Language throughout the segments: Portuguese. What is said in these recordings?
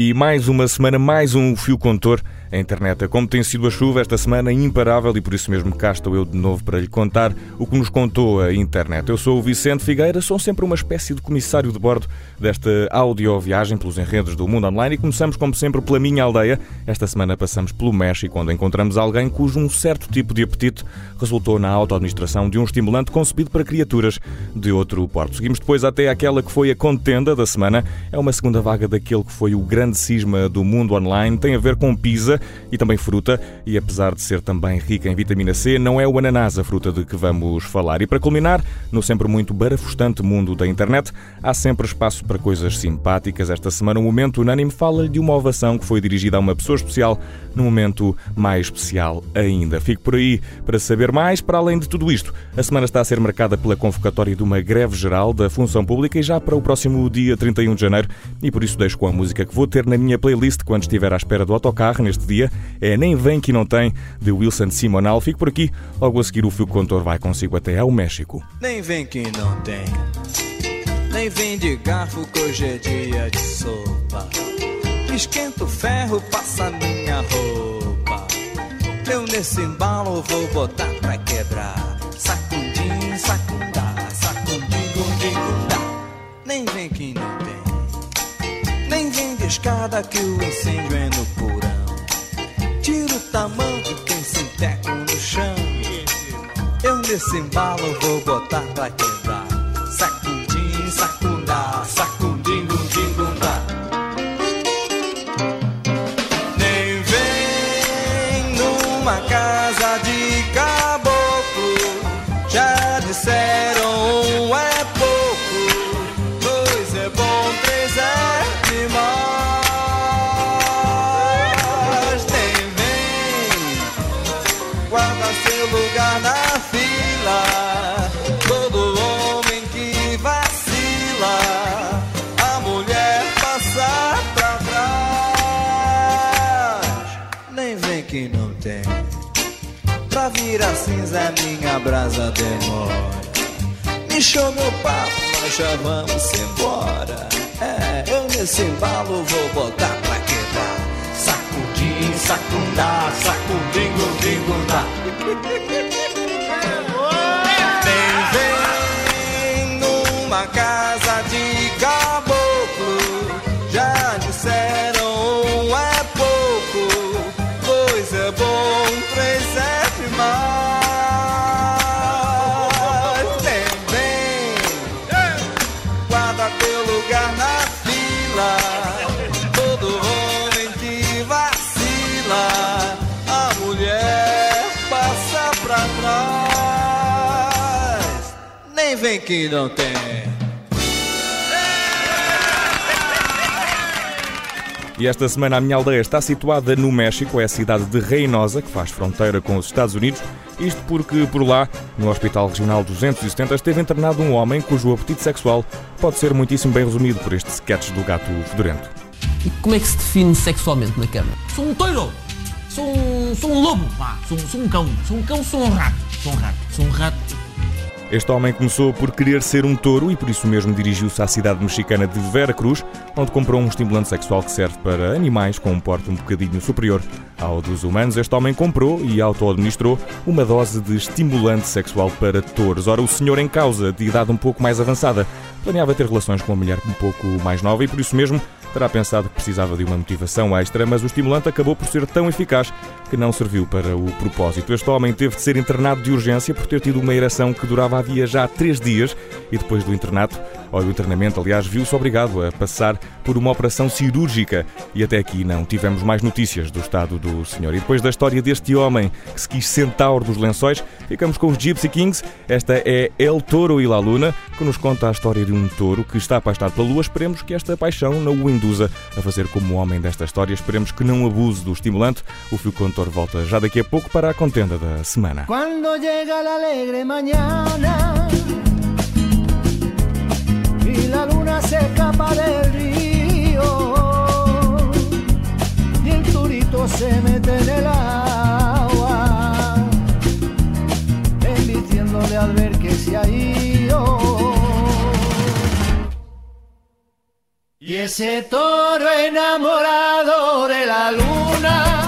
E mais uma semana, mais um fio contor a internet. Como tem sido a chuva esta semana, imparável, e por isso mesmo cá estou eu de novo para lhe contar o que nos contou a internet. Eu sou o Vicente Figueira, sou sempre uma espécie de comissário de bordo desta audioviagem pelos enredos do mundo online e começamos, como sempre, pela minha aldeia. Esta semana passamos pelo México, onde encontramos alguém cujo um certo tipo de apetite resultou na auto-administração de um estimulante concebido para criaturas de outro porto. Seguimos depois até aquela que foi a contenda da semana. É uma segunda vaga daquele que foi o grande cisma do mundo online. Tem a ver com e também fruta, e apesar de ser também rica em vitamina C, não é o ananás a fruta de que vamos falar. E para culminar, no sempre muito barafustante mundo da internet, há sempre espaço para coisas simpáticas. Esta semana, o Momento Unânime fala de uma ovação que foi dirigida a uma pessoa especial, num momento mais especial ainda. Fico por aí para saber mais. Para além de tudo isto, a semana está a ser marcada pela convocatória de uma greve geral da função pública e já para o próximo dia 31 de janeiro, e por isso deixo com a música que vou ter na minha playlist quando estiver à espera do autocarro neste dia é Nem Vem Que Não Tem, de Wilson Simonal. Fico por aqui, logo a seguir o fio contor vai consigo até ao México. Nem vem que não tem, nem vem de garfo que hoje é dia de sopa. Esquenta o ferro, passa minha roupa. Eu nesse embalo vou botar pra quebrar. Sacudim, sacundá, sacudim, gundim, gundá. Nem vem que não tem, nem vem de escada que o incêndio é no porão tira o tamanho de quem se enteca no chão. Eu nesse embalo vou botar pra quebrar. A mulher passa pra trás. Nem vem que não tem. Pra virar cinza minha brasa demora. Me show meu papo, nós já vamos embora. É, eu nesse embalo vou botar pra quebrar. Sacudim, sacundá, sacudim, gundim, gundá. Nem vem numa casa que não tem. E esta semana a minha aldeia está situada no México, é a cidade de Reynosa, que faz fronteira com os Estados Unidos. Isto porque por lá, no Hospital Regional 270, esteve internado um homem cujo apetite sexual pode ser muitíssimo bem resumido por este sketch do gato fedorento. E como é que se define sexualmente na cama? Sou um toiro! Sou um, sou um lobo! Vá, sou, sou um cão! Sou um cão, sou um rato! Sou um rato! Sou um rato! Este homem começou por querer ser um touro e por isso mesmo dirigiu-se à cidade mexicana de Vera Cruz, onde comprou um estimulante sexual que serve para animais com um porte um bocadinho superior ao dos humanos. Este homem comprou e auto-administrou uma dose de estimulante sexual para touros. Ora, o senhor em causa, de idade um pouco mais avançada, planeava ter relações com uma mulher um pouco mais nova e por isso mesmo terá pensado que precisava de uma motivação extra, mas o estimulante acabou por ser tão eficaz que não serviu para o propósito. Este homem teve de ser internado de urgência por ter tido uma ereção que durava havia já três dias e depois do internato, ou do internamento, aliás, viu-se obrigado a passar por uma operação cirúrgica e até aqui não tivemos mais notícias do estado do senhor. E depois da história deste homem que se quis centauro dos lençóis, ficamos com os Gypsy Kings. Esta é El Toro e La Luna, que nos conta a história de um touro que está apaixonado pela lua. Esperemos que esta paixão não o induza a fazer como o homem desta história. Esperemos que não abuse do estimulante. O fio condutor volta já daqui a pouco para a contenda da semana. Cuando llega la alegre y la luna se escapa del río y el turito se mete en el agua, embistiéndole al ver que se ha ido. Y ese toro enamorado de la luna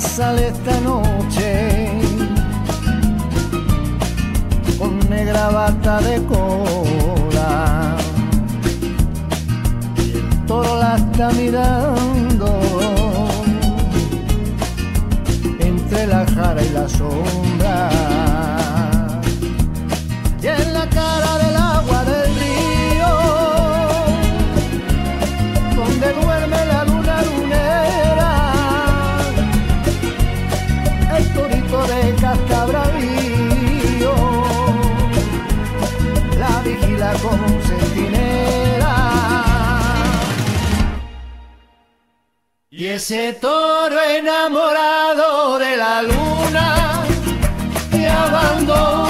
sale esta noche con negra bata de cola. Y toro la está mirando. Entre la jara y la sombra y ese toro enamorado de la luna y abandona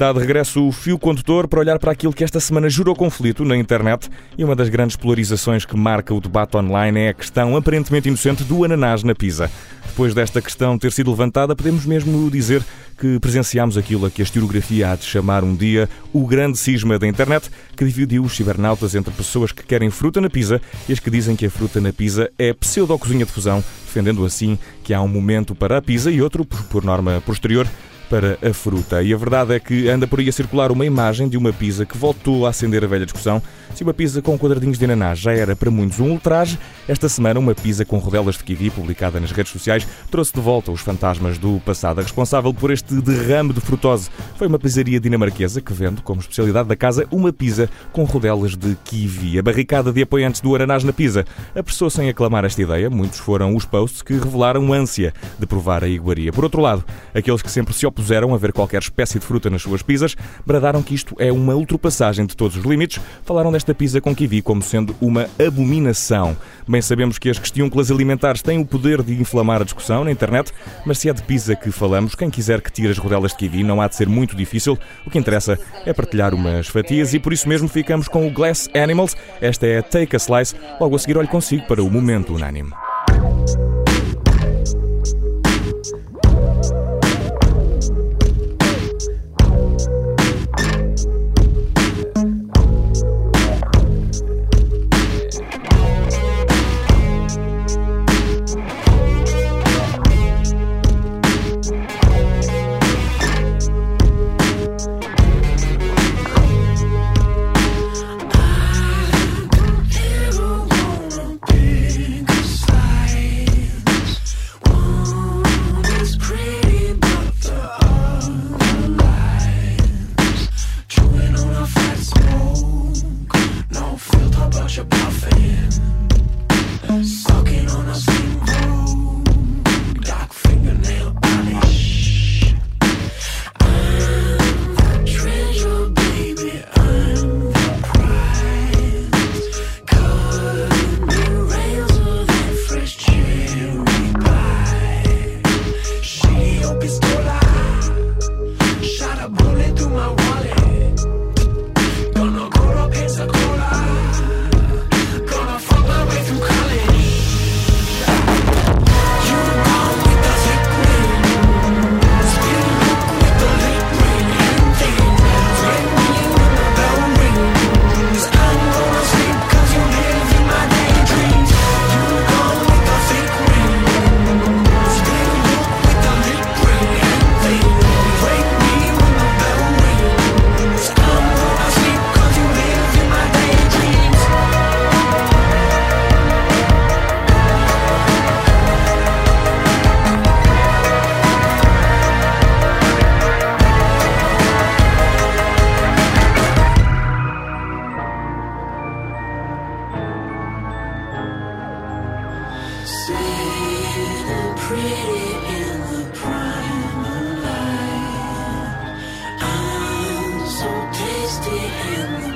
Está de regresso o fio condutor para olhar para aquilo que esta semana gerou conflito na internet e uma das grandes polarizações que marca o debate online é a questão aparentemente inocente do ananás na pizza. Depois desta questão ter sido levantada, podemos mesmo dizer que presenciámos aquilo a que a historiografia há de chamar um dia o grande cisma da internet, que dividiu os cibernautas entre pessoas que querem fruta na pizza e as que dizem que a fruta na pizza é pseudo-cozinha de fusão, defendendo assim que há um momento para a pizza e outro, por norma posterior, para a fruta. E a verdade é que anda por aí a circular uma imagem de uma pizza que voltou a acender a velha discussão se uma pizza com quadradinhos de ananás já era para muitos um ultraje. Esta semana, uma pizza com rodelas de kiwi, publicada nas redes sociais, trouxe de volta os fantasmas do passado. A responsável por este derrame de frutose foi uma pizzaria dinamarquesa que vende como especialidade da casa uma pizza com rodelas de kiwi. A barricada de apoiantes do ananás na pizza apressou-se em aclamar esta ideia. Muitos foram os posts que revelaram ânsia de provar a iguaria. Por outro lado, aqueles que sempre se opuseram a ver qualquer espécie de fruta nas suas pizzas bradaram que isto é uma ultrapassagem de todos os limites. Falaram desta pizza com kiwi como sendo uma abominação. Bem sabemos que as questões alimentares têm o poder de inflamar a discussão na internet, mas se é de pizza que falamos, quem quiser que tire as rodelas de kiwi não há de ser muito difícil. O que interessa é partilhar umas fatias e por isso mesmo ficamos com o Glass Animals. Esta é Take a Slice. Logo a seguir olho consigo para o momento unânime.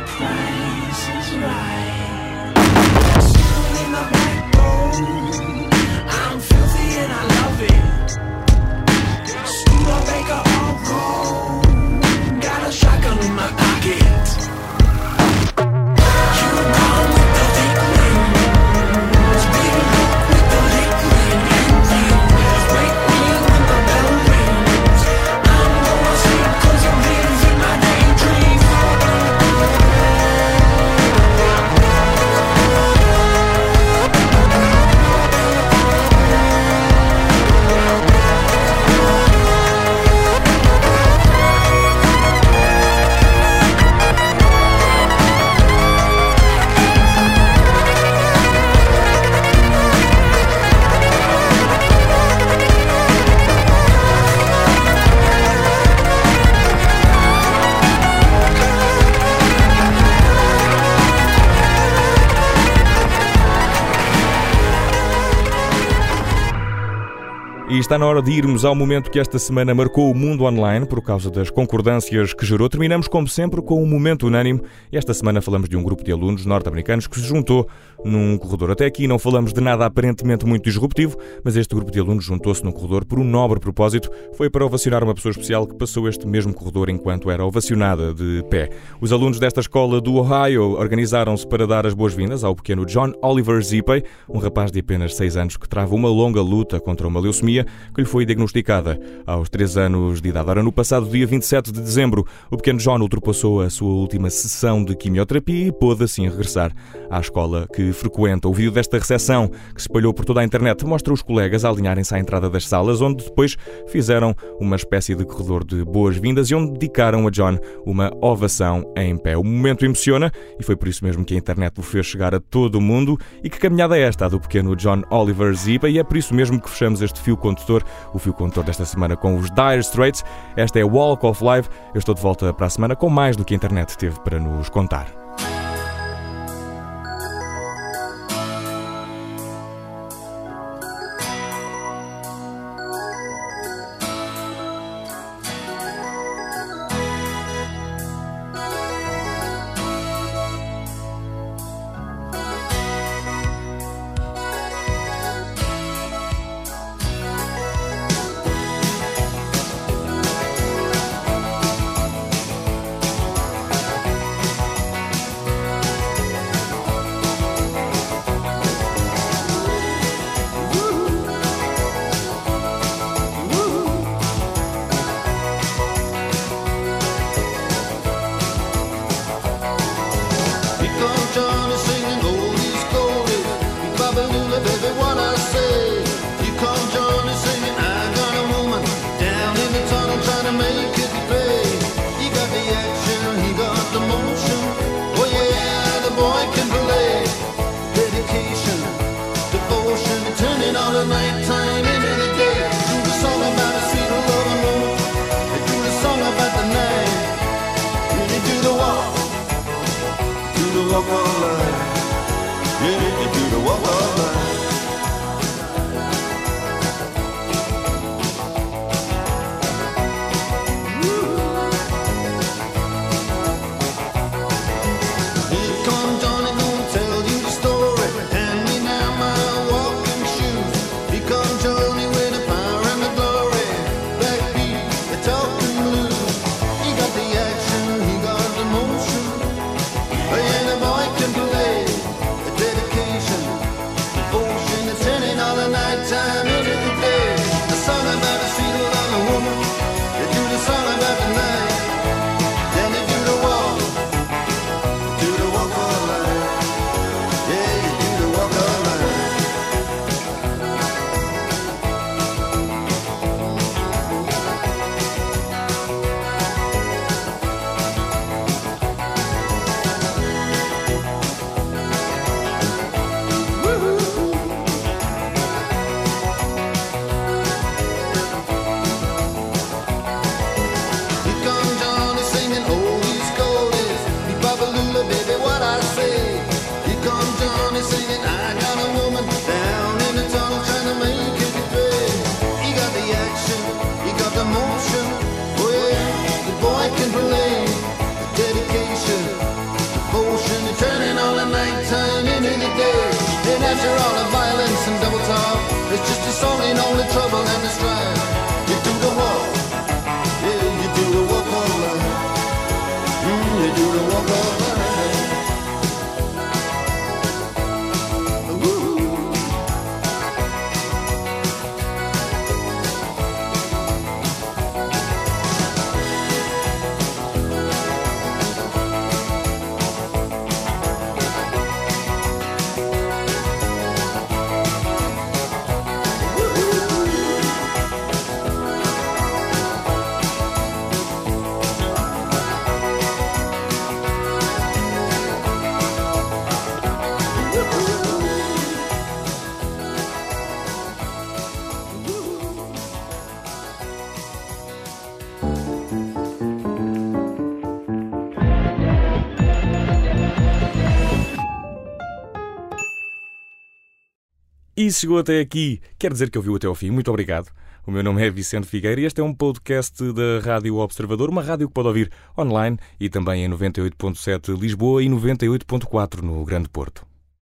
price is right. Soon in the back E está na hora de irmos ao momento que esta semana marcou o mundo online por causa das concordâncias que gerou. Terminamos, como sempre, com um momento unânime. Esta semana falamos de um grupo de alunos norte-americanos que se juntou num corredor. Até aqui não falamos de nada aparentemente muito disruptivo, mas este grupo de alunos juntou-se num corredor por um nobre propósito. Foi para ovacionar uma pessoa especial que passou este mesmo corredor enquanto era ovacionada de pé. Os alunos desta escola do Ohio organizaram-se para dar as boas-vindas ao pequeno John Oliver Zippey, um rapaz de apenas 6 anos que trava uma longa luta contra uma leucemia que lhe foi diagnosticada aos 3 anos de idade. Ora, no passado dia 27 de dezembro, o pequeno John ultrapassou a sua última sessão de quimioterapia e pôde assim regressar à escola que frequenta. O vídeo desta recepção, que se espalhou por toda a internet, mostra os colegas a alinharem-se à entrada das salas, onde depois fizeram uma espécie de corredor de boas-vindas e onde dedicaram a John uma ovação em pé. O momento emociona e foi por isso mesmo que a internet o fez chegar a todo o mundo. E que caminhada é esta do pequeno John Oliver Zipa? E é por isso mesmo que fechamos este fio condutor, o fio condutor desta semana com os Dire Straits. Esta é Walk of Life. Eu estou de volta para a semana com mais do que a internet teve para nos contar. local E se chegou até aqui, quer dizer que ouviu até ao fim. Muito obrigado. O meu nome é Vicente Figueira e este é um podcast da Rádio Observador, uma rádio que pode ouvir online e também em 98.7 Lisboa e 98.4 no Grande Porto.